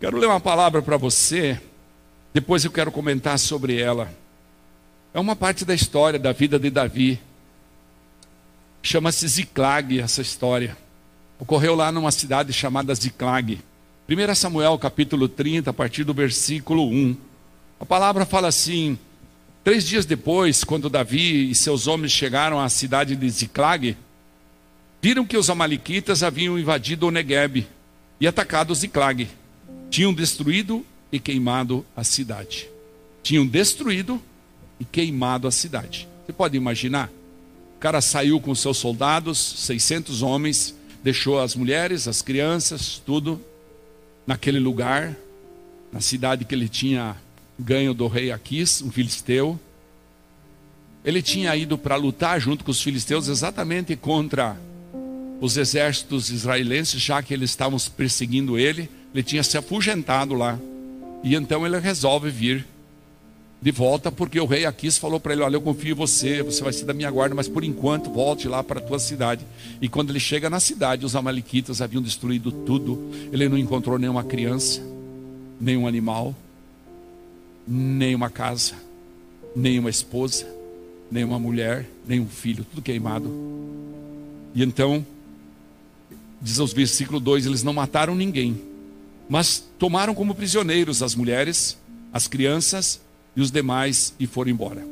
Quero ler uma palavra para você, depois eu quero comentar sobre ela. É uma parte da história da vida de Davi. Chama-se Ziclag essa história. Ocorreu lá numa cidade chamada Ziclag. 1 Samuel capítulo 30, a partir do versículo 1. A palavra fala assim: Três dias depois, quando Davi e seus homens chegaram à cidade de Ziclag, viram que os amalequitas haviam invadido o Negueb e atacado Ziclag. Tinham destruído e queimado a cidade. Tinham destruído e queimado a cidade. Você pode imaginar? O cara saiu com seus soldados, 600 homens, deixou as mulheres, as crianças, tudo naquele lugar, na cidade que ele tinha ganho do rei Aquis, um filisteu. Ele tinha ido para lutar junto com os filisteus exatamente contra os exércitos israelenses, já que eles estavam perseguindo ele. Ele tinha se afugentado lá. E então ele resolve vir de volta, porque o rei Aquis falou para ele: Olha, eu confio em você, você vai ser da minha guarda, mas por enquanto volte lá para a tua cidade. E quando ele chega na cidade, os Amalequitas haviam destruído tudo. Ele não encontrou nenhuma criança, nenhum animal, nenhuma casa, nenhuma esposa, nenhuma mulher, nenhum filho, tudo queimado. E então, diz aos versículo 2: eles não mataram ninguém, mas tomaram como prisioneiros as mulheres, as crianças e os demais e foram embora.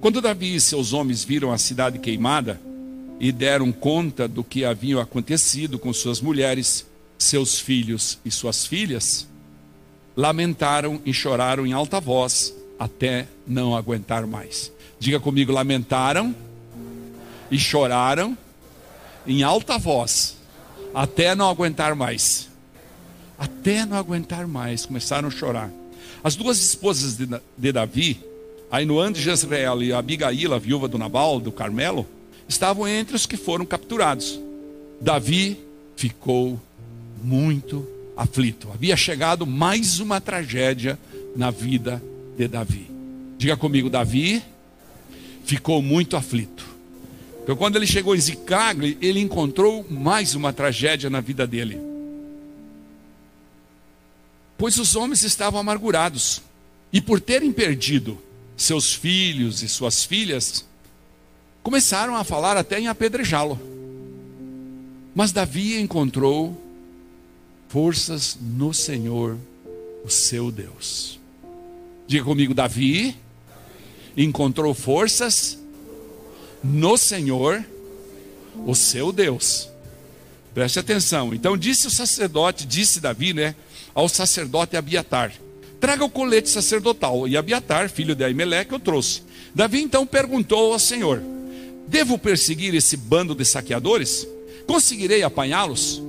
Quando Davi e seus homens viram a cidade queimada e deram conta do que havia acontecido com suas mulheres, seus filhos e suas filhas, lamentaram e choraram em alta voz até não aguentar mais. Diga comigo: lamentaram e choraram em alta voz até não aguentar mais. Até não aguentar mais, começaram a chorar. As duas esposas de, de Davi, Ainoã de Jezreel e Abigail, a viúva do Nabal, do Carmelo, estavam entre os que foram capturados. Davi ficou muito aflito. Havia chegado mais uma tragédia na vida de Davi. Diga comigo, Davi ficou muito aflito. Então, quando ele chegou em Ziclagle, ele encontrou mais uma tragédia na vida dele pois os homens estavam amargurados, e por terem perdido seus filhos e suas filhas, começaram a falar até em apedrejá-lo. Mas Davi encontrou forças no Senhor, o seu Deus. Diga comigo, Davi encontrou forças no Senhor, o seu Deus. Preste atenção. Então disse o sacerdote, disse Davi, né? Ao sacerdote Abiatar: Traga o colete sacerdotal. E Abiatar, filho de Aimeleque, o trouxe. Davi então perguntou ao Senhor: Devo perseguir esse bando de saqueadores? Conseguirei apanhá-los?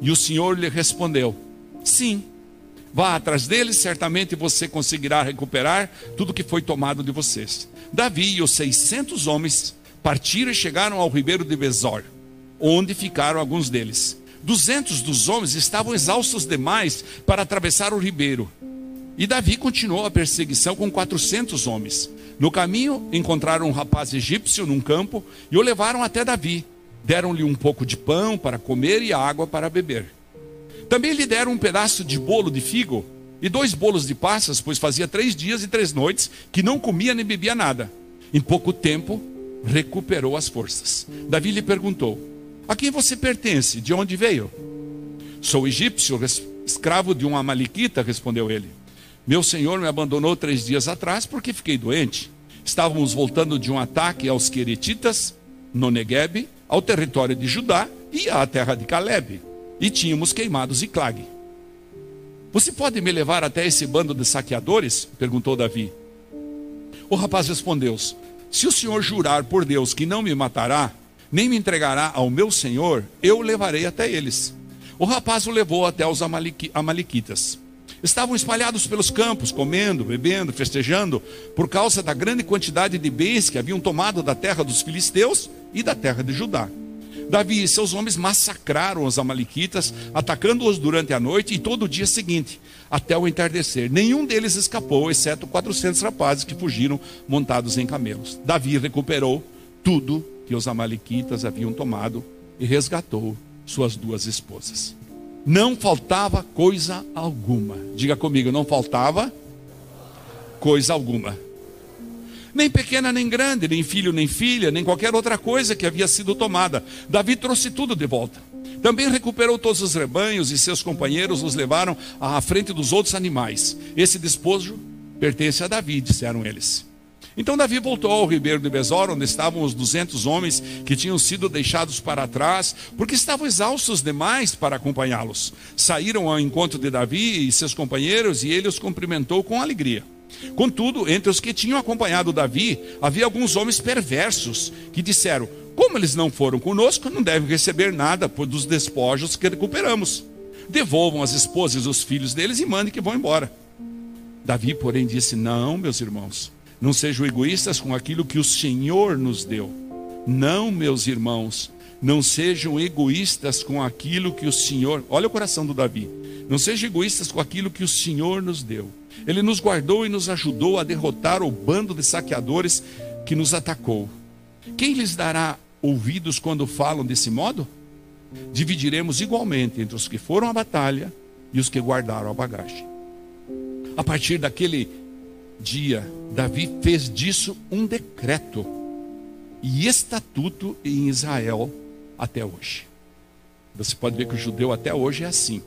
E o Senhor lhe respondeu: Sim. Vá atrás deles, certamente você conseguirá recuperar tudo que foi tomado de vocês. Davi e os seiscentos homens partiram e chegaram ao ribeiro de Bezor, onde ficaram alguns deles. Duzentos dos homens estavam exaustos demais para atravessar o ribeiro. E Davi continuou a perseguição com quatrocentos homens. No caminho, encontraram um rapaz egípcio num campo e o levaram até Davi. Deram-lhe um pouco de pão para comer e água para beber. Também lhe deram um pedaço de bolo de figo e dois bolos de passas, pois fazia três dias e três noites que não comia nem bebia nada. Em pouco tempo, recuperou as forças. Davi lhe perguntou: a quem você pertence? De onde veio? Sou egípcio, escravo de um amalequita, respondeu ele. Meu senhor me abandonou três dias atrás porque fiquei doente. Estávamos voltando de um ataque aos Queretitas, no Negueb, ao território de Judá e à terra de Caleb. E tínhamos queimados e clague. Você pode me levar até esse bando de saqueadores? perguntou Davi. O rapaz respondeu: Se o senhor jurar por Deus que não me matará, nem me entregará ao meu senhor, eu o levarei até eles. O rapaz o levou até os amalequitas. Estavam espalhados pelos campos, comendo, bebendo, festejando, por causa da grande quantidade de bens que haviam tomado da terra dos filisteus e da terra de Judá. Davi e seus homens massacraram os amalequitas, atacando-os durante a noite e todo o dia seguinte, até o entardecer. Nenhum deles escapou, exceto 400 rapazes que fugiram montados em camelos. Davi recuperou tudo que os amalequitas haviam tomado e resgatou suas duas esposas. não faltava coisa alguma. Diga comigo, não faltava coisa alguma. Nem pequena nem grande, nem filho nem filha, nem qualquer outra coisa que havia sido tomada. Davi trouxe tudo de volta. Também recuperou todos os rebanhos e seus companheiros os levaram à frente dos outros animais. Esse despojo pertence a Davi, disseram eles. Então Davi voltou ao ribeiro de Besor, onde estavam os duzentos homens que tinham sido deixados para trás, porque estavam exaustos demais para acompanhá-los. Saíram ao encontro de Davi e seus companheiros, e ele os cumprimentou com alegria. Contudo, entre os que tinham acompanhado Davi, havia alguns homens perversos que disseram: Como eles não foram conosco, não devem receber nada dos despojos que recuperamos. Devolvam as esposas e os filhos deles e mandem que vão embora. Davi, porém, disse: Não, meus irmãos. Não sejam egoístas com aquilo que o Senhor nos deu. Não, meus irmãos, não sejam egoístas com aquilo que o Senhor. Olha o coração do Davi. Não sejam egoístas com aquilo que o Senhor nos deu. Ele nos guardou e nos ajudou a derrotar o bando de saqueadores que nos atacou. Quem lhes dará ouvidos quando falam desse modo? Dividiremos igualmente entre os que foram à batalha e os que guardaram a bagagem. A partir daquele dia, Davi fez disso um decreto e estatuto em Israel até hoje. Você pode ver que o judeu até hoje é assim.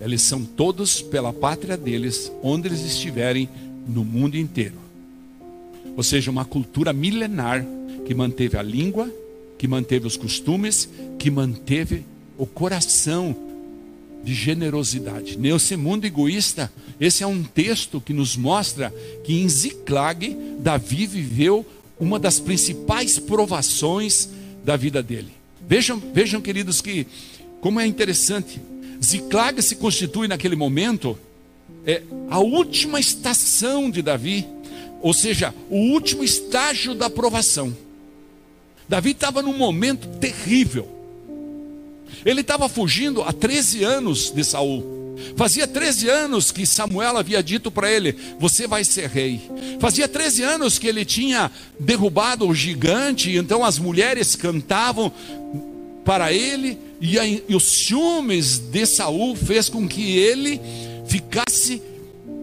Eles são todos pela pátria deles, onde eles estiverem no mundo inteiro. Ou seja, uma cultura milenar que manteve a língua, que manteve os costumes, que manteve o coração de generosidade. Nesse mundo egoísta, esse é um texto que nos mostra que em Ziclag, Davi viveu uma das principais provações da vida dele. Vejam, vejam queridos, que como é interessante. Ziclag se constitui naquele momento é, a última estação de Davi, ou seja, o último estágio da provação. Davi estava num momento terrível. Ele estava fugindo há 13 anos de Saul. Fazia 13 anos que Samuel havia dito para ele: Você vai ser rei. Fazia 13 anos que ele tinha derrubado o gigante, então as mulheres cantavam para ele, e, a, e os ciúmes de Saul fez com que ele ficasse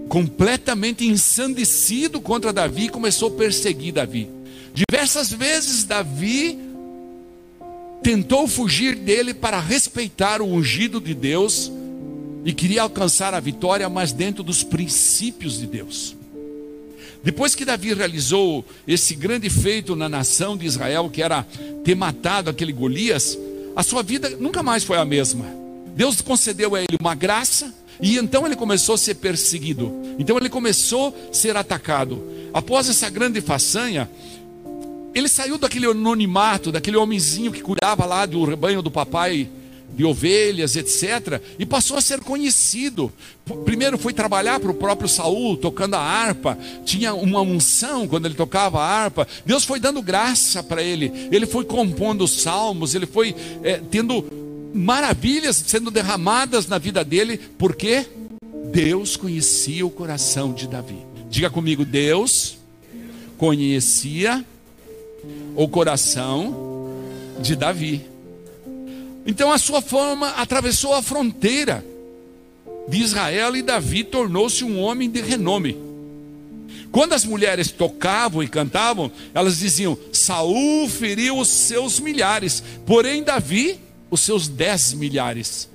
completamente ensandecido contra Davi e começou a perseguir Davi. Diversas vezes Davi tentou fugir dele para respeitar o ungido de Deus e queria alcançar a vitória, mas dentro dos princípios de Deus. Depois que Davi realizou esse grande feito na nação de Israel, que era ter matado aquele Golias, a sua vida nunca mais foi a mesma. Deus concedeu a ele uma graça e então ele começou a ser perseguido. Então ele começou a ser atacado. Após essa grande façanha, ele saiu daquele anonimato, daquele homenzinho que cuidava lá do rebanho do papai de ovelhas, etc., e passou a ser conhecido. Primeiro foi trabalhar para o próprio Saul, tocando a harpa, tinha uma unção quando ele tocava a harpa. Deus foi dando graça para ele, ele foi compondo salmos, ele foi é, tendo maravilhas sendo derramadas na vida dele, porque Deus conhecia o coração de Davi. Diga comigo, Deus conhecia o coração de Davi. Então a sua fama atravessou a fronteira de Israel e Davi tornou-se um homem de renome. Quando as mulheres tocavam e cantavam, elas diziam: Saul feriu os seus milhares, porém Davi os seus dez milhares.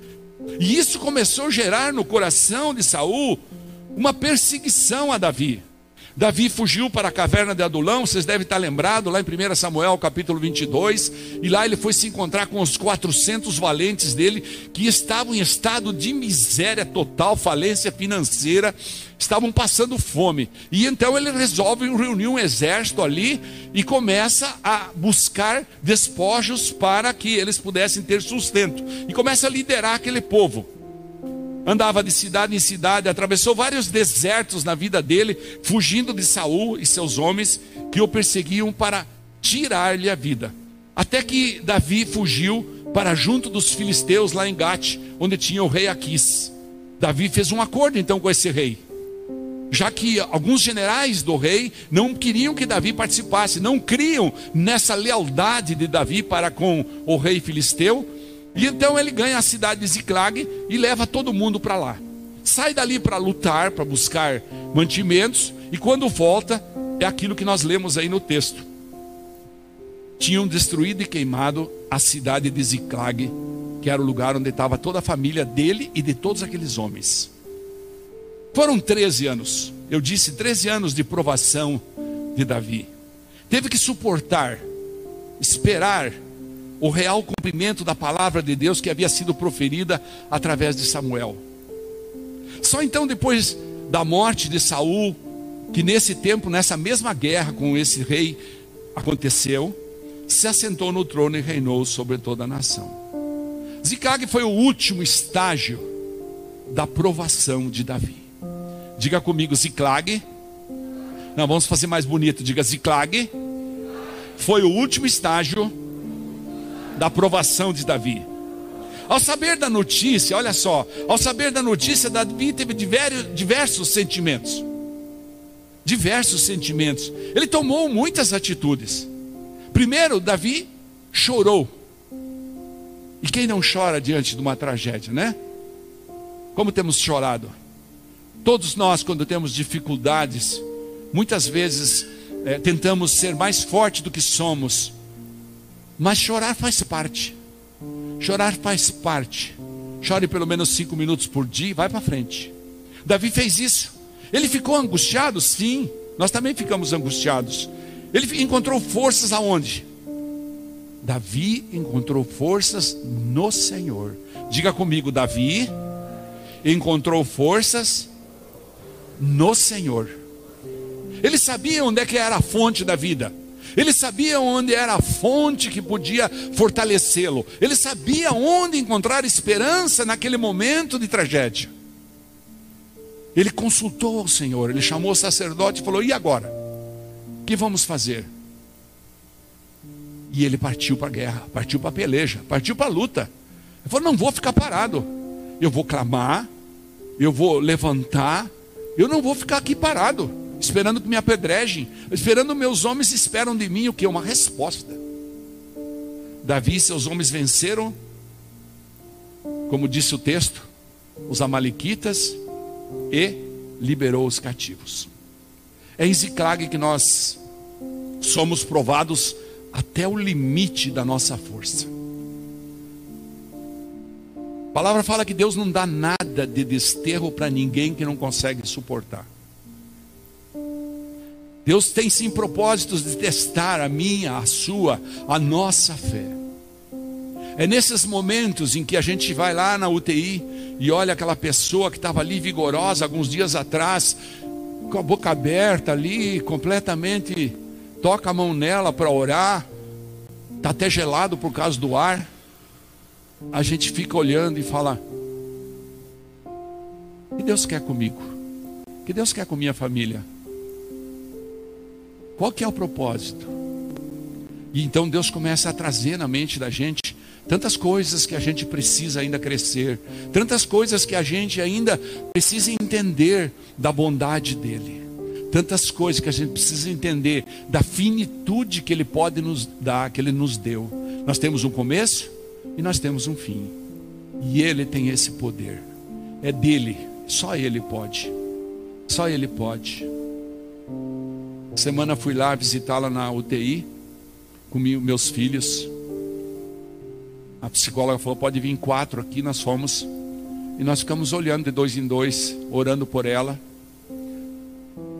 E isso começou a gerar no coração de Saul uma perseguição a Davi. Davi fugiu para a caverna de Adulão, vocês devem estar lembrados, lá em 1 Samuel capítulo 22, e lá ele foi se encontrar com os 400 valentes dele, que estavam em estado de miséria total, falência financeira, estavam passando fome. E então ele resolve reunir um exército ali e começa a buscar despojos para que eles pudessem ter sustento. E começa a liderar aquele povo andava de cidade em cidade, atravessou vários desertos na vida dele, fugindo de Saul e seus homens que o perseguiam para tirar-lhe a vida. Até que Davi fugiu para junto dos filisteus lá em Gate, onde tinha o rei Aquis. Davi fez um acordo então com esse rei. Já que alguns generais do rei não queriam que Davi participasse, não criam nessa lealdade de Davi para com o rei filisteu, E então ele ganha a cidade de Ziclag e leva todo mundo para lá. Sai dali para lutar, para buscar mantimentos, e quando volta, é aquilo que nós lemos aí no texto. Tinham destruído e queimado a cidade de Ziclag, que era o lugar onde estava toda a família dele e de todos aqueles homens. Foram 13 anos, eu disse 13 anos de provação de Davi. Teve que suportar, esperar o real cumprimento da palavra de Deus que havia sido proferida através de Samuel. Só então depois da morte de Saul, que nesse tempo, nessa mesma guerra com esse rei aconteceu, se assentou no trono e reinou sobre toda a nação. Ziclag foi o último estágio da provação de Davi. Diga comigo, Ziclag. Não, vamos fazer mais bonito. Diga, Ziclag foi o último estágio da aprovação de Davi. Ao saber da notícia, olha só, ao saber da notícia, Davi teve diversos sentimentos. Diversos sentimentos. Ele tomou muitas atitudes. Primeiro, Davi chorou. E quem não chora diante de uma tragédia, né? Como temos chorado? Todos nós, quando temos dificuldades, muitas vezes é, tentamos ser mais forte do que somos, mas chorar faz parte. Chorar faz parte. Chore pelo menos cinco minutos por dia vai para frente. Davi fez isso. Ele ficou angustiado? Sim. Nós também ficamos angustiados. Ele encontrou forças aonde? Davi encontrou forças no Senhor. Diga comigo, Davi encontrou forças no Senhor. Ele sabia onde é que era a fonte da vida. Ele sabia onde era a fonte que podia fortalecê-lo. Ele sabia onde encontrar esperança naquele momento de tragédia. Ele consultou o Senhor, ele chamou o sacerdote e falou: "E agora? O que vamos fazer?" E ele partiu para a guerra, partiu para a peleja, partiu para a luta. Ele falou: "Não vou ficar parado. Eu vou clamar, eu vou levantar eu não vou ficar aqui parado, esperando que me apedrejem, esperando meus homens esperam de mim o que? Uma resposta. Davi e seus homens venceram, como disse o texto, os amalequitas e liberou os cativos. É em Ziclag que nós somos provados até o limite da nossa força. A palavra fala que Deus não dá nada de desterro para ninguém que não consegue suportar. Deus tem sim propósitos de testar a minha, a sua, a nossa fé. É nesses momentos em que a gente vai lá na UTI e olha aquela pessoa que estava ali vigorosa alguns dias atrás, com a boca aberta ali, completamente, toca a mão nela para orar, está até gelado por causa do ar a gente fica olhando e fala: O que Deus quer comigo? O que Deus quer com minha família? Qual que é o propósito? E então Deus começa a trazer na mente da gente tantas coisas que a gente precisa ainda crescer, tantas coisas que a gente ainda precisa entender da bondade dele, tantas coisas que a gente precisa entender da finitude que ele pode nos dar, que ele nos deu. Nós temos um começo, e nós temos um fim. E Ele tem esse poder. É dele. Só Ele pode. Só Ele pode. Semana fui lá visitá-la na UTI com meus filhos. A psicóloga falou: pode vir quatro aqui. Nós fomos e nós ficamos olhando de dois em dois, orando por ela.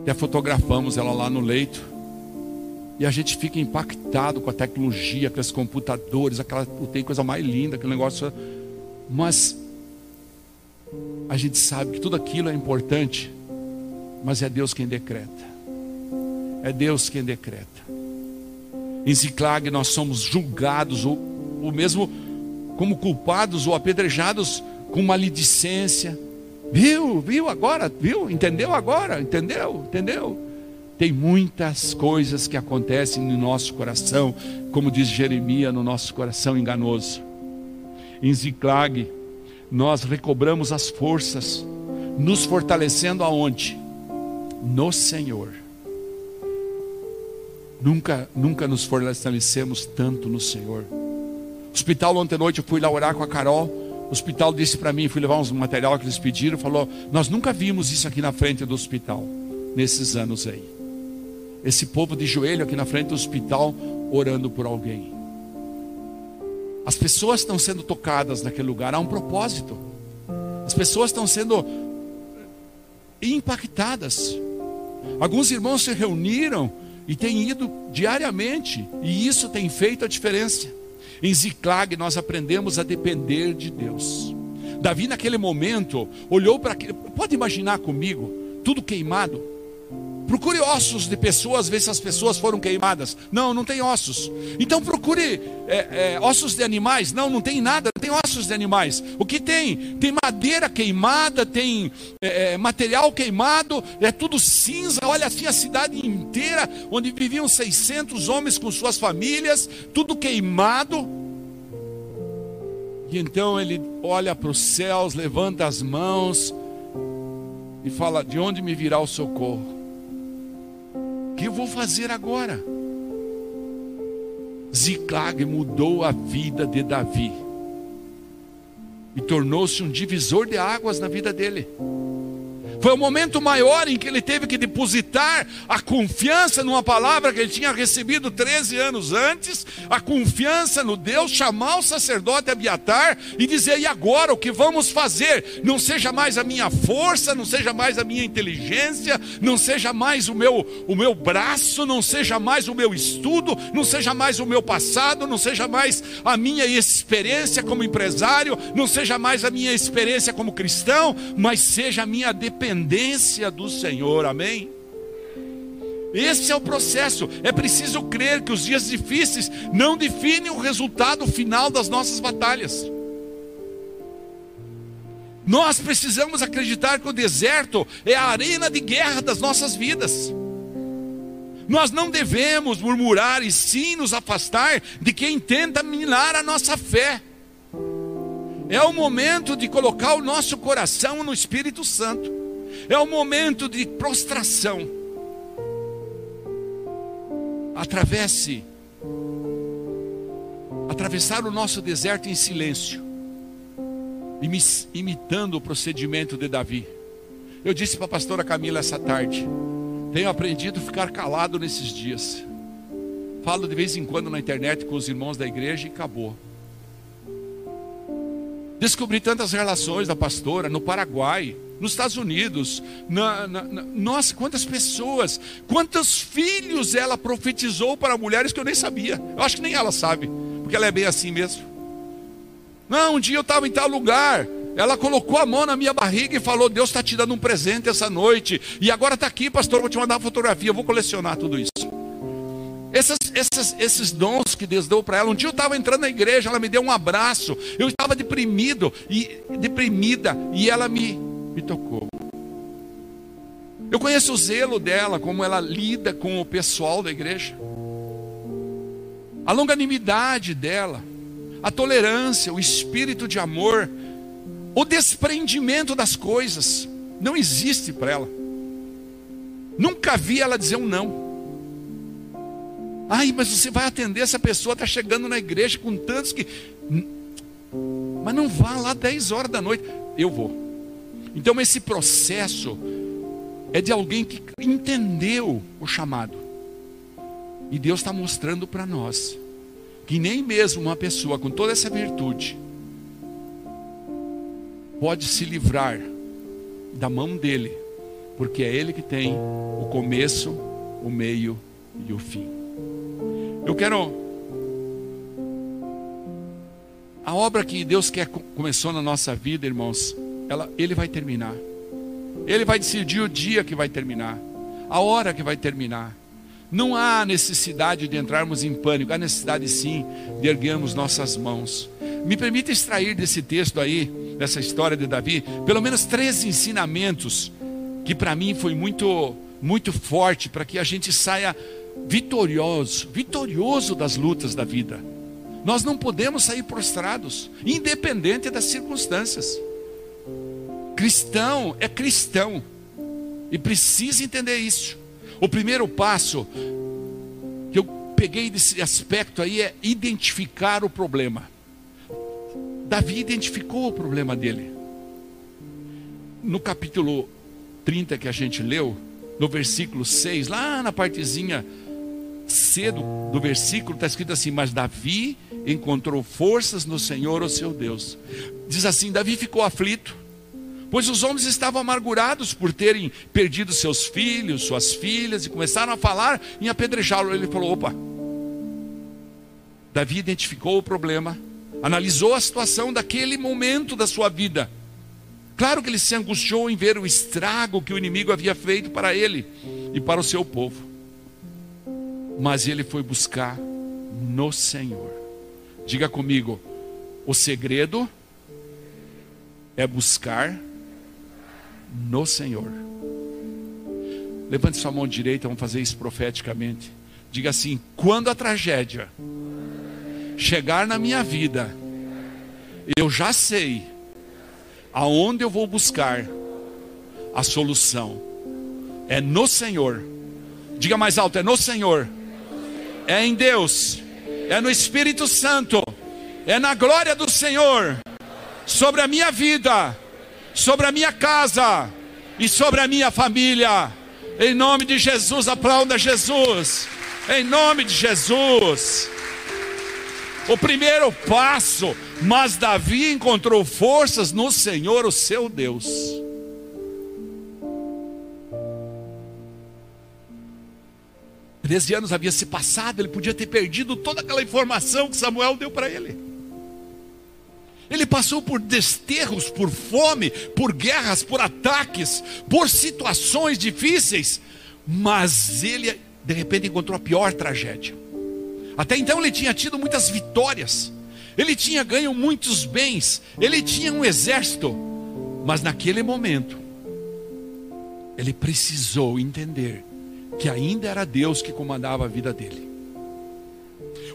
Até fotografamos ela lá no leito. E a gente fica impactado com a tecnologia, aqueles computadores, aquela tem coisa mais linda, aquele negócio. Mas a gente sabe que tudo aquilo é importante, mas é Deus quem decreta. É Deus quem decreta. Em Ziclag nós somos julgados, ou, ou mesmo como culpados ou apedrejados com maledicência. Viu? Viu agora? Viu? Entendeu agora? Entendeu? Entendeu? Tem muitas coisas que acontecem no nosso coração, como diz Jeremias, no nosso coração enganoso. Em Ziclag, nós recobramos as forças, nos fortalecendo aonde? No Senhor. Nunca, nunca nos fortalecemos tanto no Senhor. Hospital ontem à noite eu fui lá orar com a Carol. O hospital disse para mim, fui levar uns material que eles pediram, falou: "Nós nunca vimos isso aqui na frente do hospital nesses anos aí. Esse povo de joelho aqui na frente do hospital orando por alguém. As pessoas estão sendo tocadas naquele lugar, há um propósito. As pessoas estão sendo impactadas. Alguns irmãos se reuniram e têm ido diariamente, e isso tem feito a diferença. Em Ziclag nós aprendemos a depender de Deus. Davi, naquele momento, olhou para aquele. Pode imaginar comigo, tudo queimado. Procure ossos de pessoas, ver se as pessoas foram queimadas. Não, não tem ossos. Então procure é, é, ossos de animais. Não, não tem nada, tem ossos de animais. O que tem? Tem madeira queimada, tem é, é material queimado, é tudo cinza. Olha assim a cidade inteira, onde viviam 600 homens com suas famílias, tudo queimado. E então ele olha para os céus, levanta as mãos e fala: De onde me virá o socorro? que eu vou fazer agora? Ziclag mudou a vida de Davi e tornou-se um divisor de águas na vida dele. Foi o momento maior em que ele teve que depositar a confiança numa palavra que ele tinha recebido 13 anos antes, a confiança no Deus, chamar o sacerdote Abiatar e dizer: e agora o que vamos fazer? Não seja mais a minha força, não seja mais a minha inteligência, não seja mais o meu, o meu braço, não seja mais o meu estudo, não seja mais o meu passado, não seja mais a minha experiência como empresário, não seja mais a minha experiência como cristão, mas seja a minha dependência dependência do Senhor, amém? Esse é o processo. É preciso crer que os dias difíceis não definem o resultado final das nossas batalhas. Nós precisamos acreditar que o deserto é a arena de guerra das nossas vidas. Nós não devemos murmurar e sim nos afastar de quem tenta minar a nossa fé. É o momento de colocar o nosso coração no Espírito Santo é o momento de prostração. Atravesse, atravessar o nosso deserto em silêncio, imitando o procedimento de Davi. Eu disse para a pastora Camila essa tarde: tenho aprendido a ficar calado nesses dias. Falo de vez em quando na internet com os irmãos da igreja e acabou. Descobri tantas relações da pastora no Paraguai, nos Estados Unidos, na, na, na, nossa, quantas pessoas, quantos filhos ela profetizou para mulheres que eu nem sabia. Eu acho que nem ela sabe, porque ela é bem assim mesmo. Não, um dia eu estava em tal lugar, ela colocou a mão na minha barriga e falou: Deus está te dando um presente essa noite, e agora está aqui, pastor, vou te mandar uma fotografia, eu vou colecionar tudo isso. Essas, essas, esses dons que Deus deu para ela. Um dia eu estava entrando na igreja, ela me deu um abraço. Eu estava deprimido e deprimida e ela me me tocou. Eu conheço o zelo dela, como ela lida com o pessoal da igreja, a longanimidade dela, a tolerância, o espírito de amor, o desprendimento das coisas, não existe para ela. Nunca vi ela dizer um não. Ai, mas você vai atender essa pessoa, está chegando na igreja com tantos que. Mas não vá lá 10 horas da noite. Eu vou. Então, esse processo é de alguém que entendeu o chamado. E Deus está mostrando para nós que nem mesmo uma pessoa com toda essa virtude pode se livrar da mão dele, porque é ele que tem o começo, o meio e o fim. Eu quero a obra que Deus quer começou na nossa vida, irmãos, ela, ele vai terminar. Ele vai decidir o dia que vai terminar, a hora que vai terminar. Não há necessidade de entrarmos em pânico, há necessidade sim de erguermos nossas mãos. Me permita extrair desse texto aí, dessa história de Davi, pelo menos três ensinamentos que para mim foi muito, muito forte para que a gente saia vitorioso, vitorioso das lutas da vida. Nós não podemos sair prostrados, independente das circunstâncias. Cristão é cristão. E precisa entender isso. O primeiro passo que eu peguei desse aspecto aí é identificar o problema. Davi identificou o problema dele. No capítulo 30 que a gente leu, no versículo 6, lá na partezinha cedo do versículo, está escrito assim: Mas Davi encontrou forças no Senhor, o seu Deus. Diz assim: Davi ficou aflito, pois os homens estavam amargurados por terem perdido seus filhos, suas filhas, e começaram a falar em apedrejá-lo. Ele falou: opa. Davi identificou o problema, analisou a situação daquele momento da sua vida. Claro que ele se angustiou em ver o estrago que o inimigo havia feito para ele e para o seu povo. Mas ele foi buscar no Senhor. Diga comigo, o segredo é buscar no Senhor. Levante sua mão direita, vamos fazer isso profeticamente. Diga assim: quando a tragédia chegar na minha vida, eu já sei aonde eu vou buscar a solução. É no Senhor. Diga mais alto: é no Senhor. É em Deus. É no Espírito Santo. É na glória do Senhor. Sobre a minha vida. Sobre a minha casa. E sobre a minha família. Em nome de Jesus, aplauda Jesus. Em nome de Jesus. O primeiro passo, mas Davi encontrou forças no Senhor, o seu Deus. Treze anos havia se passado, ele podia ter perdido toda aquela informação que Samuel deu para ele. Ele passou por desterros, por fome, por guerras, por ataques, por situações difíceis, mas ele de repente encontrou a pior tragédia. Até então ele tinha tido muitas vitórias, ele tinha ganho muitos bens, ele tinha um exército, mas naquele momento, ele precisou entender que ainda era Deus que comandava a vida dele.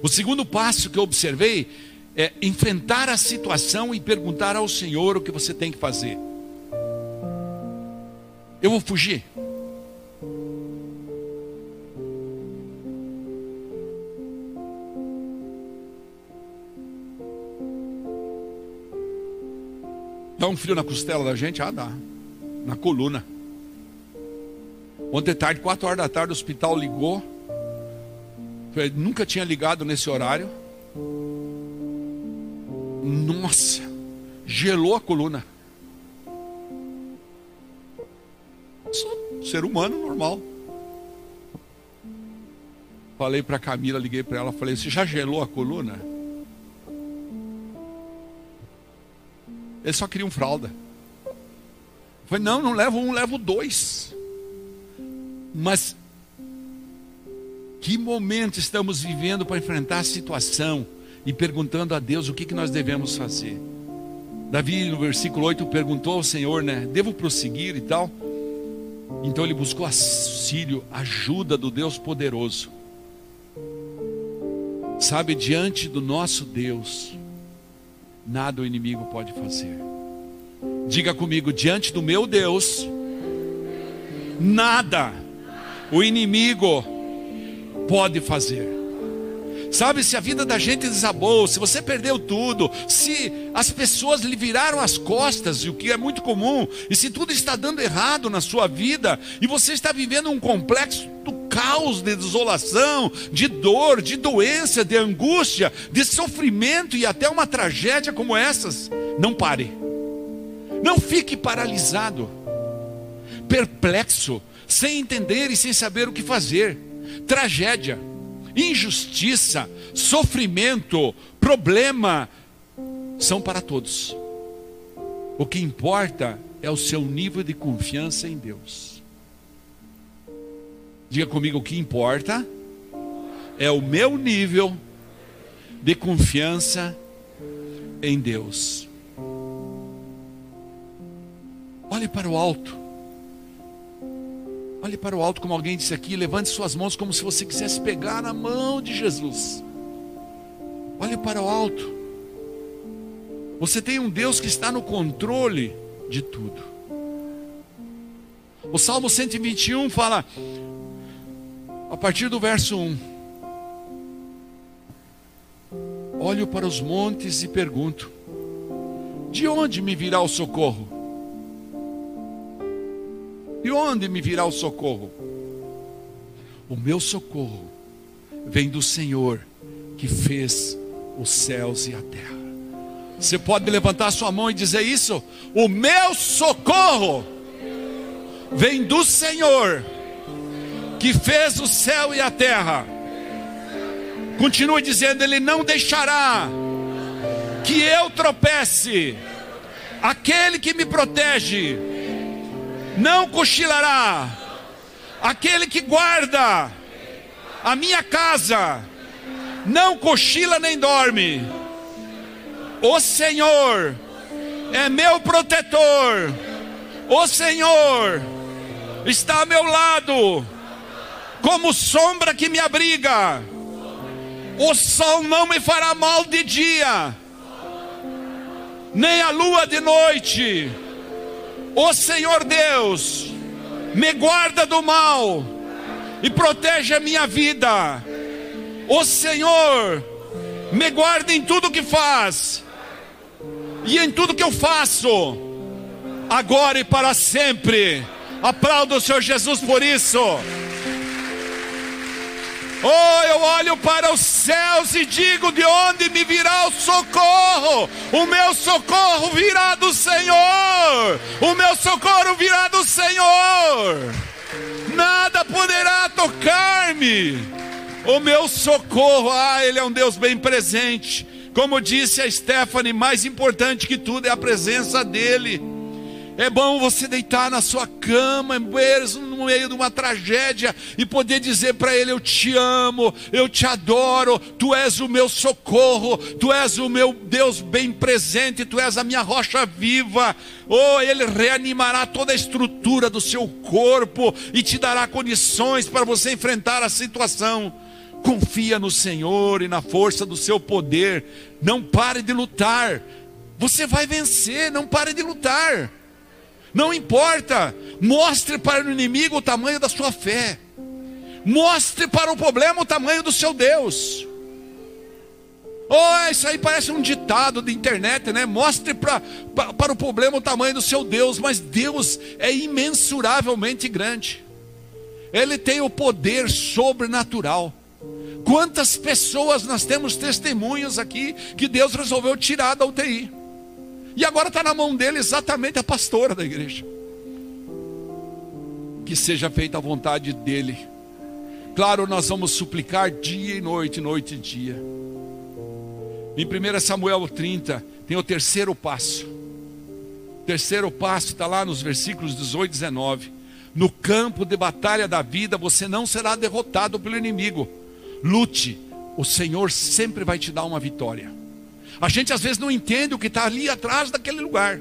O segundo passo que eu observei é enfrentar a situação e perguntar ao Senhor o que você tem que fazer. Eu vou fugir? Dá um frio na costela da gente? Ah, dá. Na coluna. Ontem tarde, 4 horas da tarde, o hospital ligou. Eu nunca tinha ligado nesse horário. Nossa, gelou a coluna. Sou ser humano normal. Falei para Camila, liguei para ela, falei: Você já gelou a coluna? Ele só queria um fralda. Eu falei, não, não levo um, levo dois. Mas que momento estamos vivendo para enfrentar a situação e perguntando a Deus o que, que nós devemos fazer? Davi, no versículo 8, perguntou ao Senhor, né? Devo prosseguir e tal? Então ele buscou auxílio, ajuda do Deus poderoso. Sabe, diante do nosso Deus, nada o inimigo pode fazer. Diga comigo, diante do meu Deus, nada o inimigo pode fazer. Sabe, se a vida da gente desabou, se você perdeu tudo, se as pessoas lhe viraram as costas, o que é muito comum, e se tudo está dando errado na sua vida, e você está vivendo um complexo do caos de desolação, de dor, de doença, de angústia, de sofrimento e até uma tragédia como essas, não pare. Não fique paralisado, perplexo, sem entender e sem saber o que fazer. Tragédia injustiça, sofrimento, problema, são para todos. O que importa é o seu nível de confiança em Deus. Diga comigo: o que importa é o meu nível de confiança em Deus. Olhe para o alto. Olhe para o alto, como alguém disse aqui, levante suas mãos como se você quisesse pegar na mão de Jesus. Olhe para o alto. Você tem um Deus que está no controle de tudo. O Salmo 121 fala, a partir do verso 1: Olho para os montes e pergunto: De onde me virá o socorro? De onde me virá o socorro? O meu socorro vem do Senhor que fez os céus e a terra. Você pode levantar sua mão e dizer isso? O meu socorro vem do Senhor que fez o céu e a terra. Continue dizendo: Ele não deixará que eu tropece. Aquele que me protege não cochilará. Aquele que guarda a minha casa não cochila nem dorme. O Senhor é meu protetor. O Senhor está ao meu lado, como sombra que me abriga. O sol não me fará mal de dia, nem a lua de noite. O Senhor Deus me guarda do mal e protege a minha vida. O Senhor me guarda em tudo que faz e em tudo que eu faço, agora e para sempre. Aplaudo o Senhor Jesus por isso. Oh, eu olho para os céus e digo: de onde me virá o socorro? O meu socorro virá do Senhor. O meu socorro virá do Senhor. Nada poderá tocar-me. O meu socorro, ah, Ele é um Deus bem presente. Como disse a Stephanie, mais importante que tudo é a presença dEle. É bom você deitar na sua cama, no meio de uma tragédia, e poder dizer para Ele: Eu te amo, eu te adoro, Tu és o meu socorro, Tu és o meu Deus bem presente, Tu és a minha rocha viva. Oh, Ele reanimará toda a estrutura do seu corpo e te dará condições para você enfrentar a situação. Confia no Senhor e na força do seu poder. Não pare de lutar. Você vai vencer, não pare de lutar. Não importa. Mostre para o inimigo o tamanho da sua fé. Mostre para o problema o tamanho do seu Deus. Oh, isso aí parece um ditado de internet, né? Mostre pra, pra, para o problema o tamanho do seu Deus, mas Deus é imensuravelmente grande. Ele tem o poder sobrenatural. Quantas pessoas nós temos testemunhos aqui que Deus resolveu tirar da UTI. E agora está na mão dele exatamente a pastora da igreja. Que seja feita a vontade dele. Claro, nós vamos suplicar dia e noite, noite e dia. Em 1 Samuel 30, tem o terceiro passo. O terceiro passo está lá nos versículos 18 e 19. No campo de batalha da vida, você não será derrotado pelo inimigo Lute, o Senhor sempre vai te dar uma vitória. A gente às vezes não entende o que está ali atrás daquele lugar.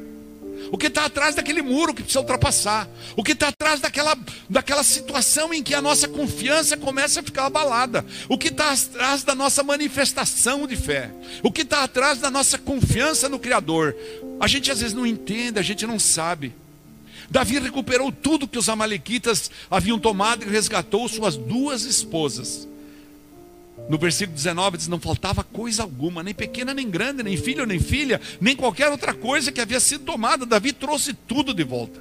O que está atrás daquele muro que precisa ultrapassar. O que está atrás daquela, daquela situação em que a nossa confiança começa a ficar abalada. O que está atrás da nossa manifestação de fé. O que está atrás da nossa confiança no Criador. A gente às vezes não entende, a gente não sabe. Davi recuperou tudo que os Amalequitas haviam tomado e resgatou suas duas esposas. No versículo 19 diz: Não faltava coisa alguma, nem pequena, nem grande, nem filho, nem filha, nem qualquer outra coisa que havia sido tomada. Davi trouxe tudo de volta.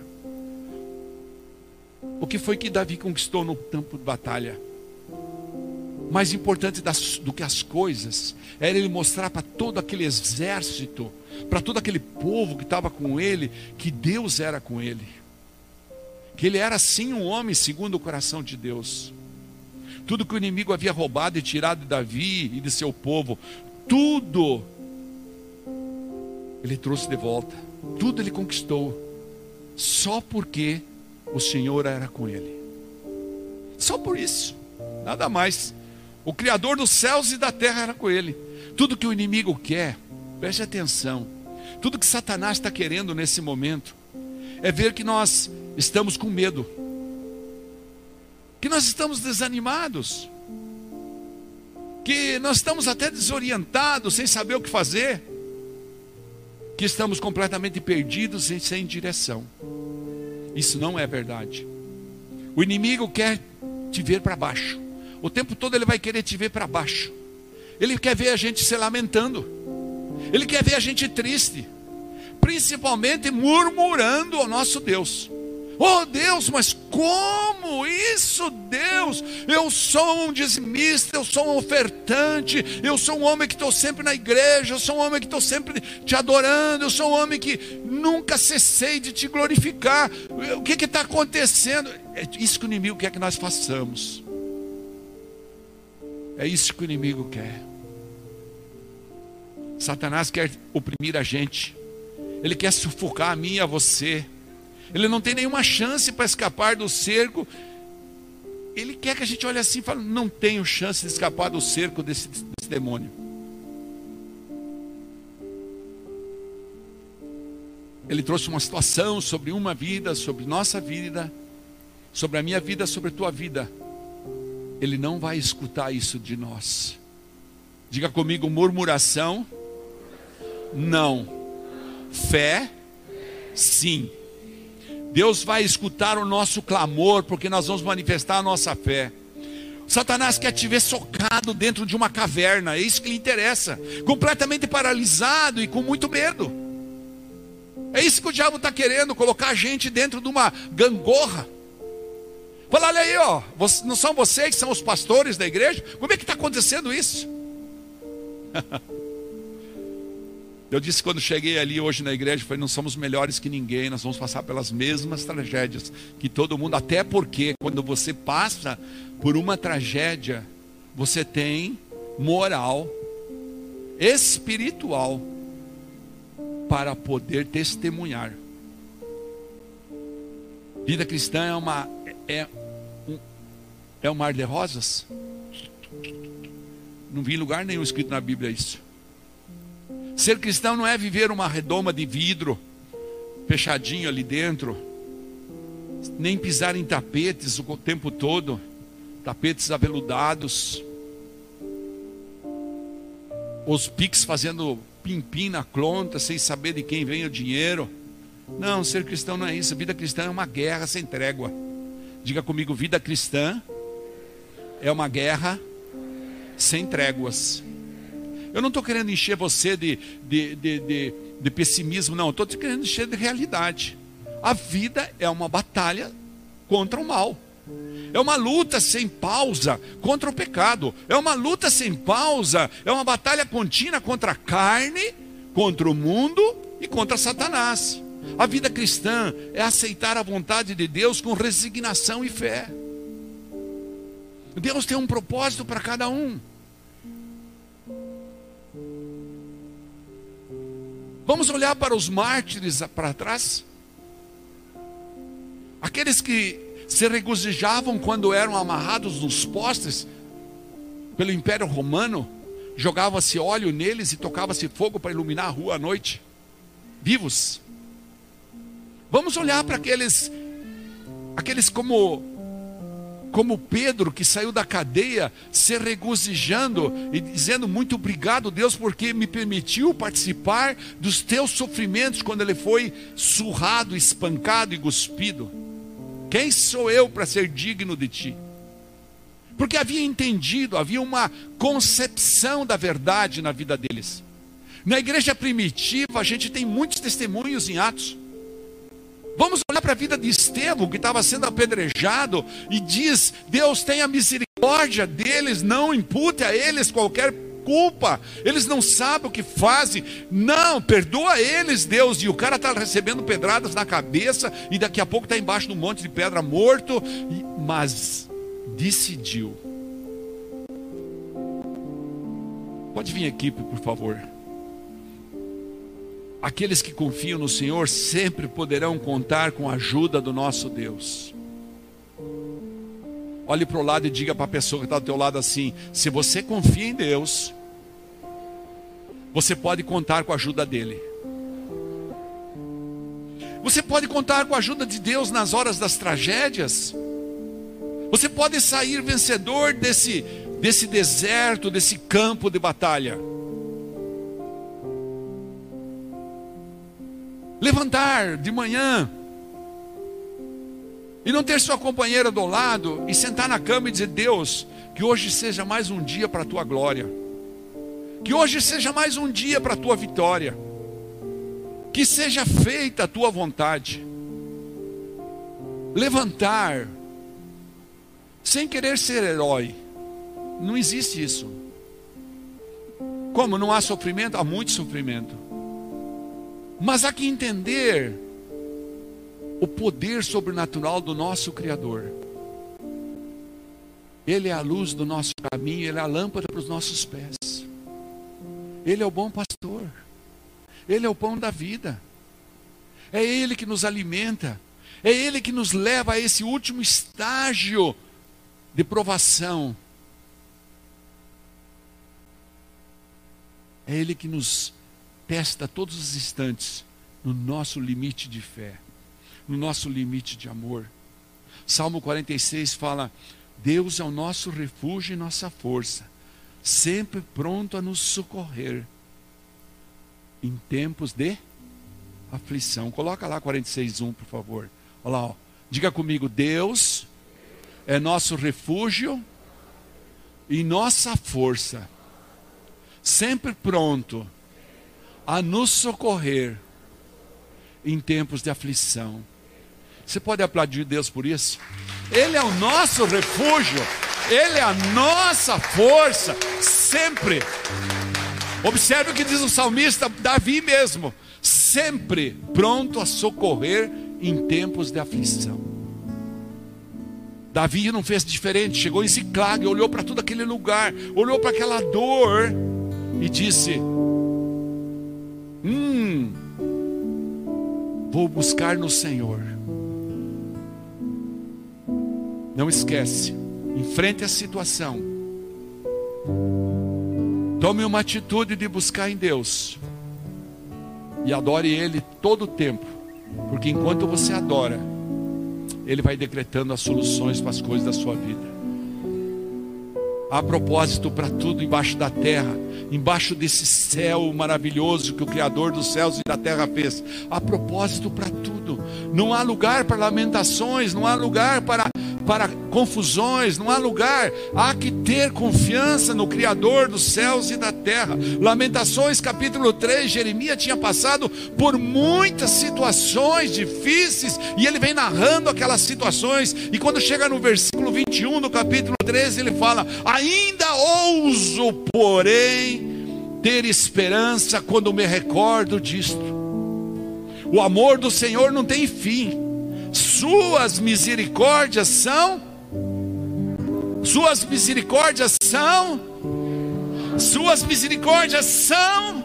O que foi que Davi conquistou no campo de batalha? Mais importante das, do que as coisas era ele mostrar para todo aquele exército, para todo aquele povo que estava com ele, que Deus era com ele, que ele era sim um homem segundo o coração de Deus tudo que o inimigo havia roubado e tirado de Davi e de seu povo, tudo ele trouxe de volta, tudo ele conquistou, só porque o Senhor era com ele. Só por isso, nada mais. O Criador dos céus e da terra era com ele. Tudo que o inimigo quer, preste atenção, tudo que Satanás está querendo nesse momento, é ver que nós estamos com medo que nós estamos desanimados, que nós estamos até desorientados, sem saber o que fazer, que estamos completamente perdidos e sem direção. Isso não é verdade. O inimigo quer te ver para baixo. O tempo todo ele vai querer te ver para baixo. Ele quer ver a gente se lamentando. Ele quer ver a gente triste. principalmente murmurando ao nosso Deus. Oh Deus, mas como isso, Deus? Eu sou um dizimista, eu sou um ofertante, eu sou um homem que estou sempre na igreja, eu sou um homem que estou sempre te adorando, eu sou um homem que nunca cessei de te glorificar. O que está acontecendo? É isso que o inimigo quer que nós façamos. É isso que o inimigo quer. Satanás quer oprimir a gente, ele quer sufocar a mim e a você. Ele não tem nenhuma chance para escapar do cerco. Ele quer que a gente olhe assim e fale: não tenho chance de escapar do cerco desse, desse demônio. Ele trouxe uma situação sobre uma vida, sobre nossa vida, sobre a minha vida, sobre a tua vida. Ele não vai escutar isso de nós. Diga comigo: murmuração, não. Fé, sim. Deus vai escutar o nosso clamor, porque nós vamos manifestar a nossa fé. Satanás quer te ver socado dentro de uma caverna, é isso que lhe interessa, completamente paralisado e com muito medo. É isso que o diabo está querendo, colocar a gente dentro de uma gangorra. Fala, olha aí, ó, não são vocês que são os pastores da igreja? Como é que está acontecendo isso? Eu disse quando cheguei ali hoje na igreja, falei, não somos melhores que ninguém, nós vamos passar pelas mesmas tragédias que todo mundo, até porque quando você passa por uma tragédia, você tem moral espiritual para poder testemunhar. Vida cristã é uma é um, é um mar de rosas? Não vi em lugar nenhum escrito na Bíblia isso. Ser cristão não é viver uma redoma de vidro, fechadinho ali dentro, nem pisar em tapetes o tempo todo, tapetes aveludados, os piques fazendo pim-pim na conta, sem saber de quem vem o dinheiro. Não, ser cristão não é isso. Vida cristã é uma guerra sem trégua. Diga comigo, vida cristã é uma guerra sem tréguas. Eu não estou querendo encher você de, de, de, de, de pessimismo, não. Estou querendo encher de realidade. A vida é uma batalha contra o mal. É uma luta sem pausa contra o pecado. É uma luta sem pausa. É uma batalha contínua contra a carne, contra o mundo e contra Satanás. A vida cristã é aceitar a vontade de Deus com resignação e fé. Deus tem um propósito para cada um. Vamos olhar para os mártires para trás? Aqueles que se regozijavam quando eram amarrados nos postes pelo Império Romano, jogava-se óleo neles e tocava-se fogo para iluminar a rua à noite, vivos. Vamos olhar para aqueles, aqueles como como Pedro que saiu da cadeia se regozijando e dizendo muito obrigado Deus porque me permitiu participar dos teus sofrimentos quando ele foi surrado, espancado e cuspido. Quem sou eu para ser digno de ti? Porque havia entendido, havia uma concepção da verdade na vida deles. Na igreja primitiva, a gente tem muitos testemunhos em Atos. Vamos olhar para a vida de Estevão, que estava sendo apedrejado, e diz: Deus tenha misericórdia deles, não impute a eles qualquer culpa, eles não sabem o que fazem, não, perdoa eles, Deus. E o cara está recebendo pedradas na cabeça, e daqui a pouco está embaixo de um monte de pedra morto, mas decidiu. Pode vir aqui, por favor. Aqueles que confiam no Senhor sempre poderão contar com a ajuda do nosso Deus. Olhe para o lado e diga para a pessoa que está do teu lado assim: se você confia em Deus, você pode contar com a ajuda dele. Você pode contar com a ajuda de Deus nas horas das tragédias. Você pode sair vencedor desse, desse deserto, desse campo de batalha. Levantar de manhã e não ter sua companheira do lado e sentar na cama e dizer: Deus, que hoje seja mais um dia para a tua glória, que hoje seja mais um dia para a tua vitória. Que seja feita a tua vontade. Levantar, sem querer ser herói. Não existe isso. Como não há sofrimento? Há muito sofrimento. Mas há que entender o poder sobrenatural do nosso Criador. Ele é a luz do nosso caminho, Ele é a lâmpada para os nossos pés. Ele é o bom pastor. Ele é o pão da vida. É Ele que nos alimenta. É Ele que nos leva a esse último estágio de provação. É Ele que nos testa todos os instantes no nosso limite de fé, no nosso limite de amor. Salmo 46 fala: Deus é o nosso refúgio e nossa força, sempre pronto a nos socorrer em tempos de aflição. Coloca lá 46:1, por favor. Olha lá, ó. diga comigo: Deus é nosso refúgio e nossa força, sempre pronto a nos socorrer em tempos de aflição. Você pode aplaudir Deus por isso? Ele é o nosso refúgio, Ele é a nossa força, sempre. Observe o que diz o salmista Davi mesmo: sempre pronto a socorrer em tempos de aflição. Davi não fez diferente, chegou em Ziclag, olhou para todo aquele lugar, olhou para aquela dor e disse: Hum, vou buscar no Senhor. Não esquece, enfrente a situação. Tome uma atitude de buscar em Deus. E adore Ele todo o tempo. Porque enquanto você adora, Ele vai decretando as soluções para as coisas da sua vida. Há propósito para tudo embaixo da terra, embaixo desse céu maravilhoso que o Criador dos céus e da terra fez. Há propósito para tudo. Não há lugar para lamentações, não há lugar para, confusões, não há lugar. Há que ter confiança no Criador dos céus e da terra. Lamentações, capítulo 3, Jeremias tinha passado por muitas situações difíceis e ele vem narrando aquelas situações. E quando chega no versículo 21 do capítulo 13, ele fala: Ainda ouso, porém, ter esperança quando me recordo disto. O amor do Senhor não tem fim, Suas misericórdias são, Suas misericórdias são, Suas misericórdias são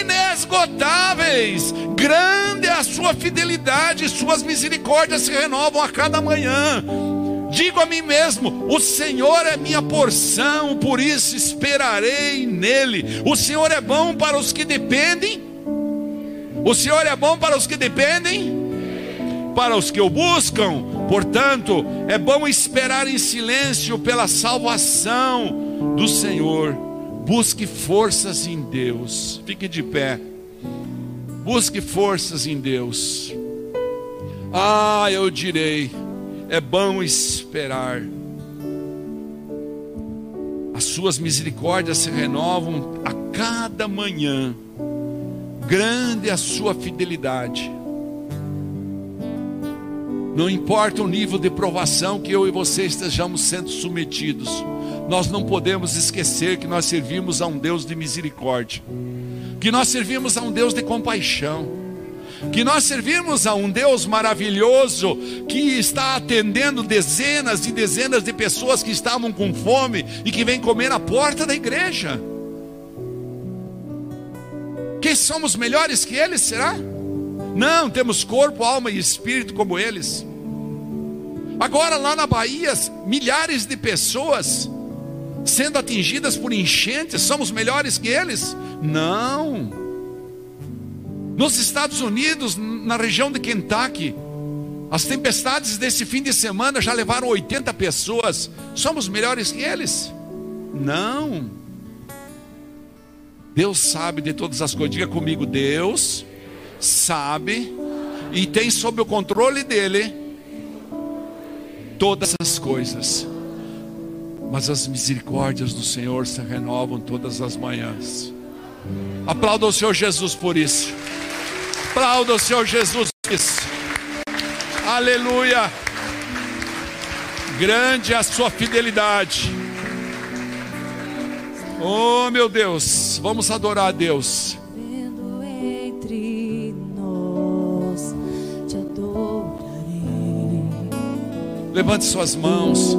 inesgotáveis. Grande é a sua fidelidade, Suas misericórdias se renovam a cada manhã. Digo a mim mesmo: o Senhor é minha porção, por isso esperarei nele. O Senhor é bom para os que dependem. O Senhor é bom para os que dependem, para os que o buscam. Portanto, é bom esperar em silêncio pela salvação do Senhor. Busque forças em Deus. Fique de pé. Busque forças em Deus. Ah, eu direi é bom esperar. As suas misericórdias se renovam a cada manhã. Grande é a sua fidelidade. Não importa o nível de provação que eu e você estejamos sendo submetidos, nós não podemos esquecer que nós servimos a um Deus de misericórdia, que nós servimos a um Deus de compaixão que nós servimos a um Deus maravilhoso que está atendendo dezenas e dezenas de pessoas que estavam com fome e que vêm comer na porta da igreja. Que somos melhores que eles, será? Não, temos corpo, alma e espírito como eles. Agora lá na Bahia, milhares de pessoas sendo atingidas por enchentes, somos melhores que eles? Não. Nos Estados Unidos, na região de Kentucky, as tempestades desse fim de semana já levaram 80 pessoas. Somos melhores que eles? Não. Deus sabe de todas as coisas. Diga comigo, Deus sabe e tem sob o controle dele todas as coisas. Mas as misericórdias do Senhor se renovam todas as manhãs. Aplauda o Senhor Jesus por isso. Aplauda o Senhor Jesus por isso. Aleluia. Grande é a sua fidelidade. Oh, meu Deus, vamos adorar a Deus. Levante suas mãos.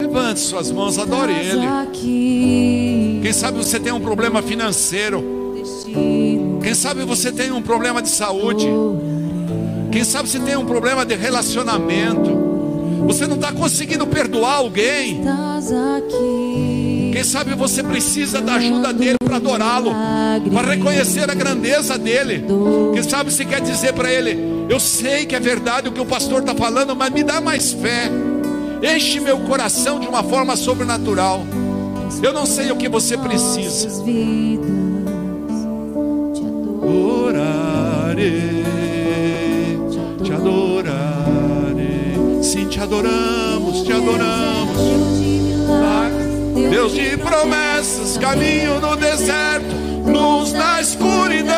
Levante suas mãos, adore Ele. Quem sabe você tem um problema financeiro. Quem sabe você tem um problema de saúde. Quem sabe você tem um problema de relacionamento. Você não está conseguindo perdoar alguém. Quem sabe você precisa da ajuda dele para adorá-lo, para reconhecer a grandeza dele. Quem sabe você quer dizer para ele: Eu sei que é verdade o que o pastor está falando, mas me dá mais fé. Enche meu coração de uma forma sobrenatural. Eu não sei o que você precisa. Orarei, te adorarei. Sim, te adoramos, te adoramos. Deus de promessas, caminho no deserto, luz na escuridão,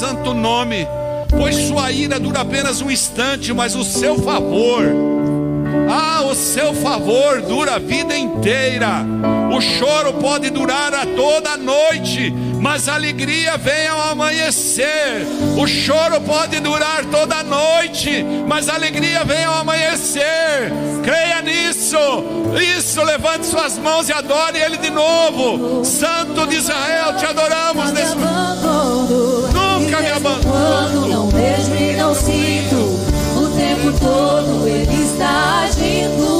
santo nome, pois sua ira dura apenas um instante, mas o seu favor ah, o seu favor dura a vida inteira. O choro pode durar a toda a noite, mas a alegria vem ao amanhecer. O choro pode durar toda a noite, mas a alegria vem ao amanhecer. Creia nisso. Isso, levante suas mãos e adore Ele de novo. Santo de Israel, te adoramos nesse abandono. E não sinto, o tempo todo Ele está agindo.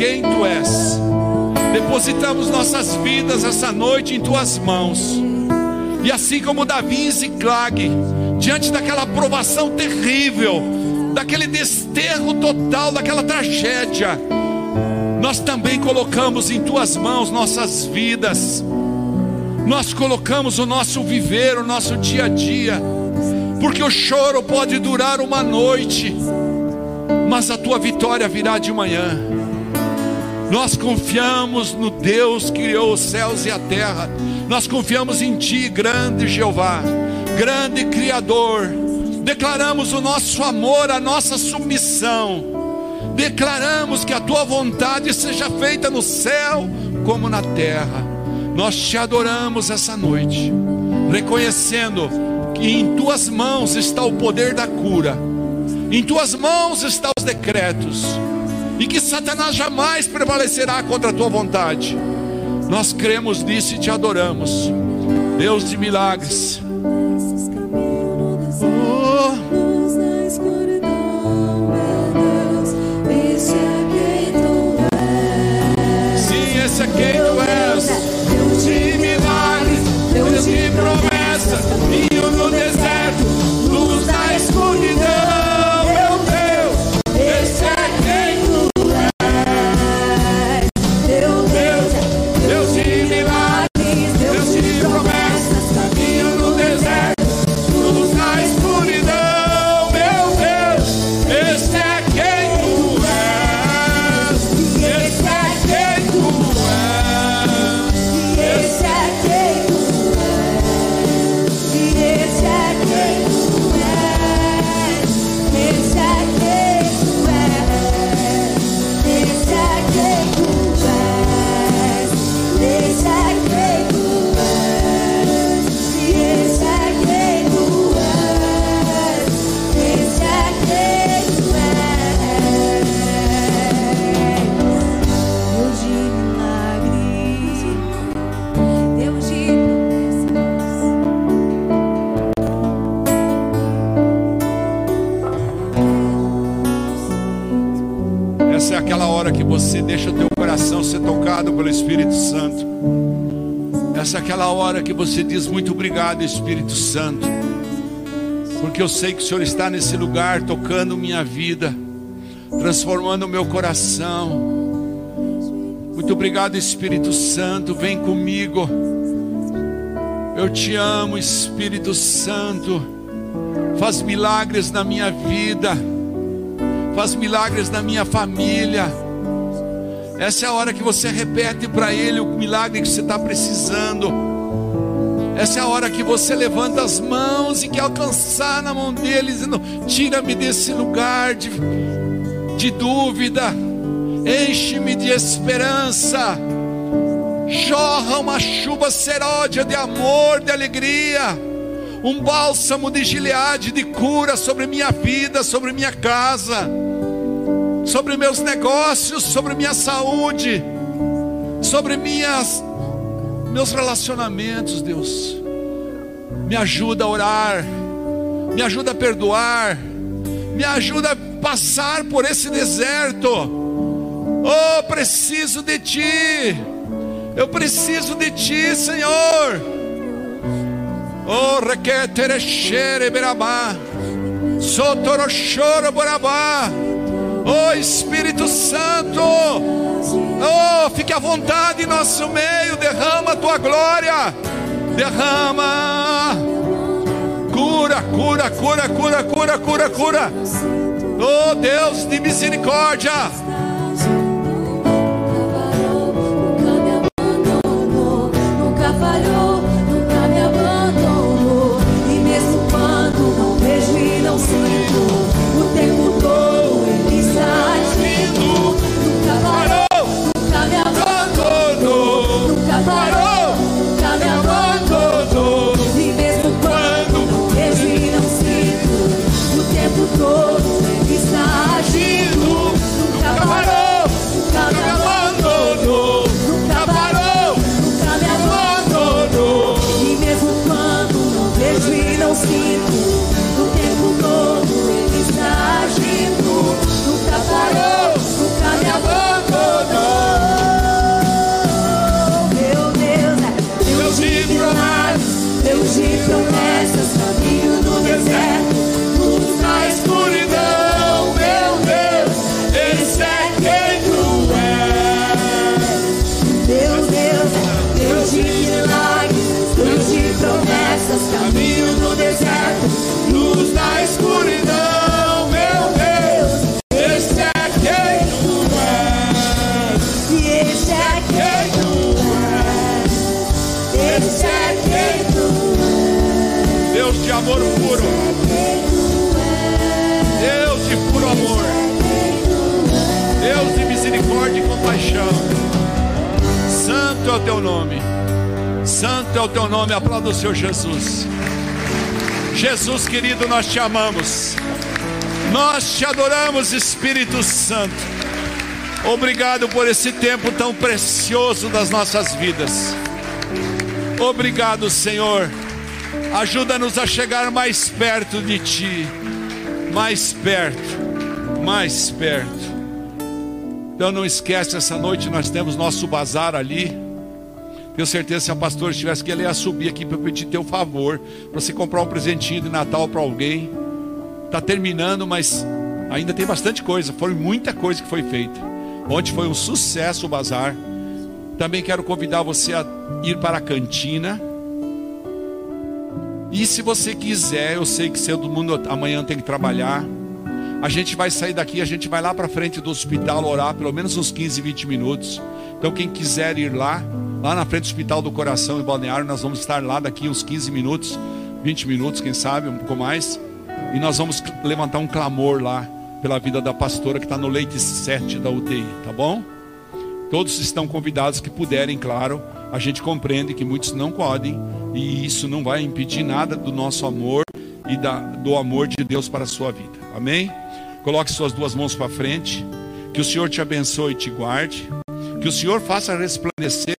Quem tu és. Depositamos nossas vidas essa noite em tuas mãos. E assim como Davi em Ziclag, diante daquela provação terrível, daquele desterro total, daquela tragédia, nós também colocamos em tuas mãos nossas vidas, nós colocamos o nosso viver, o nosso dia a dia, porque o choro pode durar uma noite, mas a tua vitória virá de manhã. Nós confiamos no Deus que criou os céus e a terra. Nós confiamos em Ti, grande Jeová, grande Criador. Declaramos o nosso amor, a nossa submissão. Declaramos que a Tua vontade seja feita no céu como na terra. Nós te adoramos essa noite, reconhecendo que em Tuas mãos está o poder da cura, em Tuas mãos estão os decretos e que Satanás jamais prevalecerá contra a tua vontade. Nós cremos nisso e te adoramos, Deus de milagres. Que você diz muito obrigado, Espírito Santo, porque eu sei que o Senhor está nesse lugar tocando minha vida, transformando o meu coração. Muito obrigado, Espírito Santo, vem comigo. Eu te amo, Espírito Santo. Faz milagres na minha vida, faz milagres na minha família. Essa é a hora que você repete para Ele o milagre que você está precisando. Essa é a hora que você levanta as mãos e quer alcançar na mão dele, dizendo: Tira-me desse lugar de, de dúvida, enche-me de esperança, jorra uma chuva seródia de amor, de alegria, um bálsamo de gileade, de cura sobre minha vida, sobre minha casa, sobre meus negócios, sobre minha saúde, sobre minhas meus relacionamentos, Deus. Me ajuda a orar, me ajuda a perdoar, me ajuda a passar por esse deserto. Oh, preciso de Ti, eu preciso de Ti, Senhor. Oh, requeterechere berabá, sotorochoro borabá. Oh Espírito Santo, oh, fique à vontade em nosso meio, derrama a tua glória, derrama, cura, cura, cura, cura, cura, cura, cura, oh Deus de misericórdia. Deus de milagres, Deus de promessas, caminho no deserto, luz na escuridão, meu Deus, esse é quem tu és. e esse é quem tu és, esse é quem tu Deus de amor puro, Deus de puro amor, Deus de misericórdia e compaixão. Santo é o teu nome, Santo é o teu nome, aplauda o Senhor Jesus. Jesus querido, nós te amamos, nós te adoramos, Espírito Santo. Obrigado por esse tempo tão precioso das nossas vidas. Obrigado, Senhor. Ajuda-nos a chegar mais perto de Ti, mais perto, mais perto. Então não esquece, essa noite nós temos nosso bazar ali. Tenho certeza se a pastora estivesse aqui, ela ia subir aqui para pedir teu favor, para você comprar um presentinho de Natal para alguém. Está terminando, mas ainda tem bastante coisa. Foi muita coisa que foi feita. Ontem foi um sucesso o bazar. Também quero convidar você a ir para a cantina. E se você quiser, eu sei que todo mundo amanhã tem que trabalhar. A gente vai sair daqui, a gente vai lá para frente do hospital orar pelo menos uns 15, 20 minutos. Então quem quiser ir lá, lá na frente do Hospital do Coração em Balneário, nós vamos estar lá daqui uns 15 minutos, 20 minutos, quem sabe, um pouco mais. E nós vamos levantar um clamor lá pela vida da pastora que está no leite 7 da UTI, tá bom? Todos estão convidados que puderem, claro. A gente compreende que muitos não podem, e isso não vai impedir nada do nosso amor e da, do amor de Deus para a sua vida. Amém? Coloque suas duas mãos para frente. Que o Senhor te abençoe e te guarde. Que o Senhor faça resplandecer